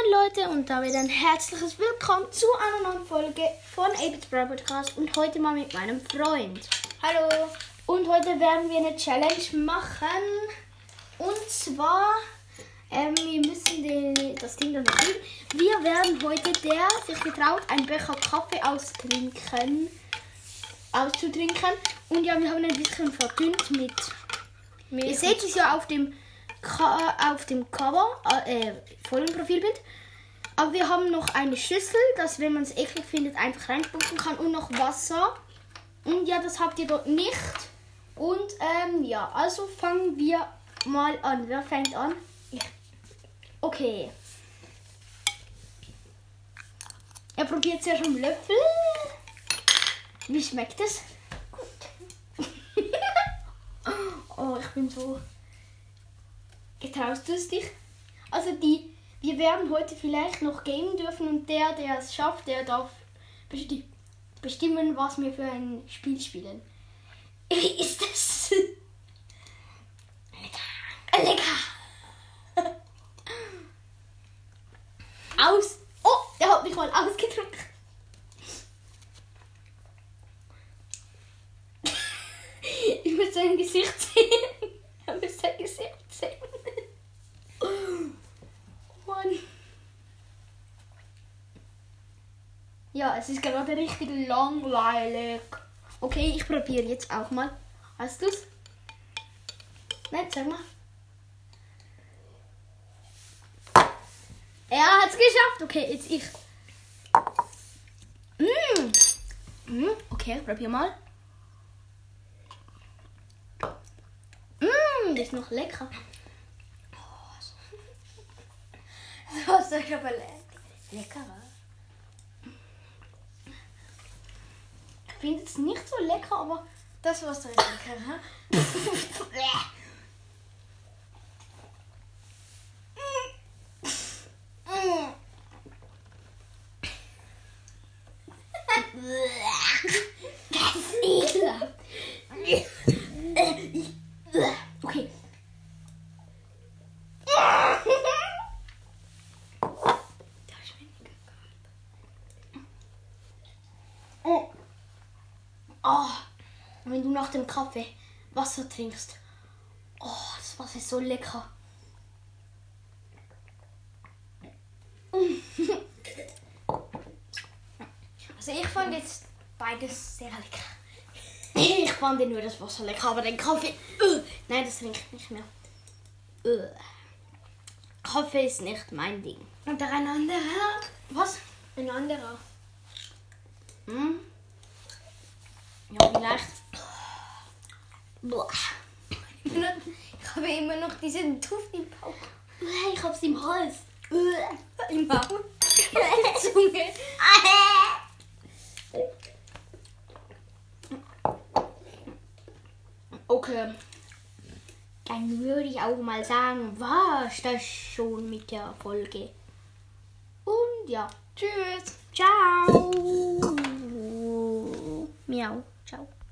Moin Leute und damit ein herzliches Willkommen zu einer neuen Folge von Abits Brawl Podcast und heute mal mit meinem Freund. Hallo. Und heute werden wir eine Challenge machen und zwar, ähm, wir müssen die, das Ding dann noch üben. Wir werden heute der sich getraut, einen Becher Kaffee austrinken, auszutrinken und ja, wir haben ein bisschen verdünnt mit Ihr seht es ja auf dem, auf dem Cover, äh, Folgenprofilbild. Aber wir haben noch eine Schüssel, dass wenn man es eklig findet, einfach reinspucken kann. Und noch Wasser. Und ja, das habt ihr dort nicht. Und ähm, ja, also fangen wir mal an. Wer fängt an? Ich. Okay. Er probiert zuerst am Löffel. Wie schmeckt es? Oh, ich bin so. Getraust du es dich? Also die, wir werden heute vielleicht noch gamen dürfen und der, der es schafft, der darf besti bestimmen, was wir für ein Spiel spielen. Wie ist das? Lecker. Lecker. Aus. Oh, der hat mich mal ausgedrückt. Ich muss sein Gesicht sehen. Ich muss sein Gesicht sehen. Mann. Ja, es ist gerade richtig langweilig. Okay, ich probiere jetzt auch mal. Hast du's? Nein, sag mal. Er hat's geschafft. Okay, jetzt ich. Mm. Mm. Okay, probier mal. Mm, das ist noch lecker. Das ist aber le lecker. Ich finde es nicht so lecker, aber Das war so lecker, hä? das ist ekelhaft. Okay. Oh. Oh. Wenn du nach dem Kaffee Wasser trinkst. Oh, das Wasser ist so lecker. Also ich fand jetzt beides sehr lecker. Ich fand nur das Wasser lecker, aber den Kaffee. Uh, nein, das trinke ich nicht mehr. Uh. Kaffee ist nicht mein Ding. Und der ein anderer? Was? Ein anderer. Hm? Ja, vielleicht. Boah. Ich habe immer noch diesen Duft im Bauch. Ich hab's im Hals. Im Bauch? Zunge. Okay. Dann würde ich auch mal sagen, war's das schon mit der Folge. Und ja, Tschüss. ciao. Miau.